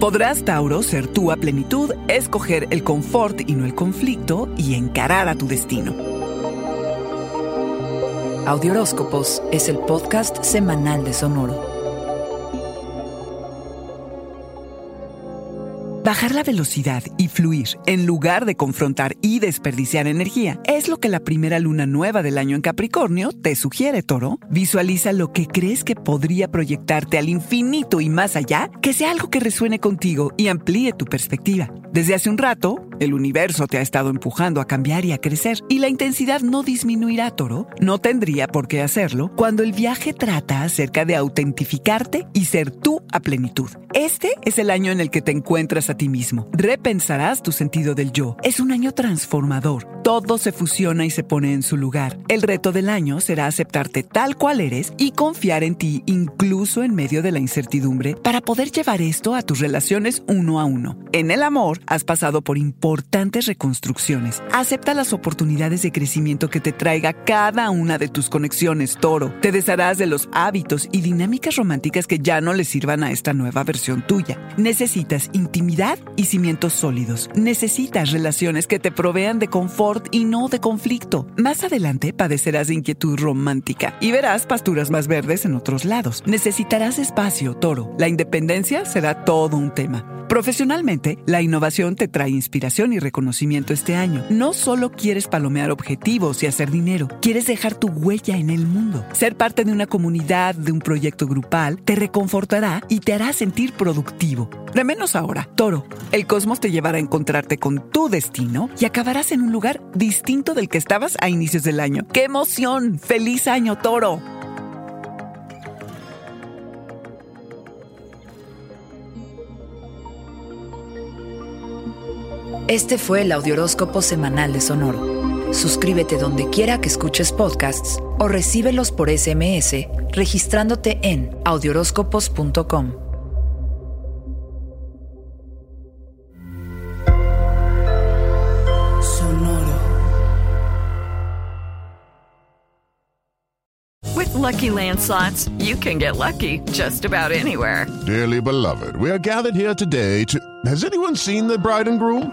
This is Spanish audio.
Podrás, Tauro, ser tú a plenitud, escoger el confort y no el conflicto y encarar a tu destino. Audioróscopos es el podcast semanal de Sonoro. Bajar la velocidad y fluir en lugar de confrontar y desperdiciar energía es lo que la primera luna nueva del año en Capricornio te sugiere, Toro. Visualiza lo que crees que podría proyectarte al infinito y más allá, que sea algo que resuene contigo y amplíe tu perspectiva. Desde hace un rato, el universo te ha estado empujando a cambiar y a crecer, y la intensidad no disminuirá, Toro. No tendría por qué hacerlo cuando el viaje trata acerca de autentificarte y ser tú a plenitud. Este es el año en el que te encuentras a ti mismo. Repensarás tu sentido del yo. Es un año transformador. Todo se fusiona y se pone en su lugar. El reto del año será aceptarte tal cual eres y confiar en ti incluso en medio de la incertidumbre para poder llevar esto a tus relaciones uno a uno. En el amor, has pasado por importantes reconstrucciones. Acepta las oportunidades de crecimiento que te traiga cada una de tus conexiones, toro. Te desharás de los hábitos y dinámicas románticas que ya no le sirvan a esta nueva versión tuya. Necesitas intimidad y cimientos sólidos. Necesitas relaciones que te provean de confort y no de conflicto. Más adelante padecerás de inquietud romántica y verás pasturas más verdes en otros lados. Necesitarás espacio, toro. La independencia será todo un tema. Profesionalmente, la innovación te trae inspiración y reconocimiento este año. No solo quieres palomear objetivos y hacer dinero, quieres dejar tu huella en el mundo. Ser parte de una comunidad, de un proyecto grupal, te reconfortará y te hará sentir productivo. De menos ahora, Toro, el cosmos te llevará a encontrarte con tu destino y acabarás en un lugar distinto del que estabas a inicios del año. ¡Qué emoción! ¡Feliz año, Toro! Este fue el Audioróscopo Semanal de Sonoro. Suscríbete donde quiera que escuches podcasts o recíbelos por SMS registrándote en audioróscopos.com. Sonoro. With Lucky Land slots, you can get lucky just about anywhere. Dearly beloved, we are gathered here today to. Has anyone seen the bride and groom?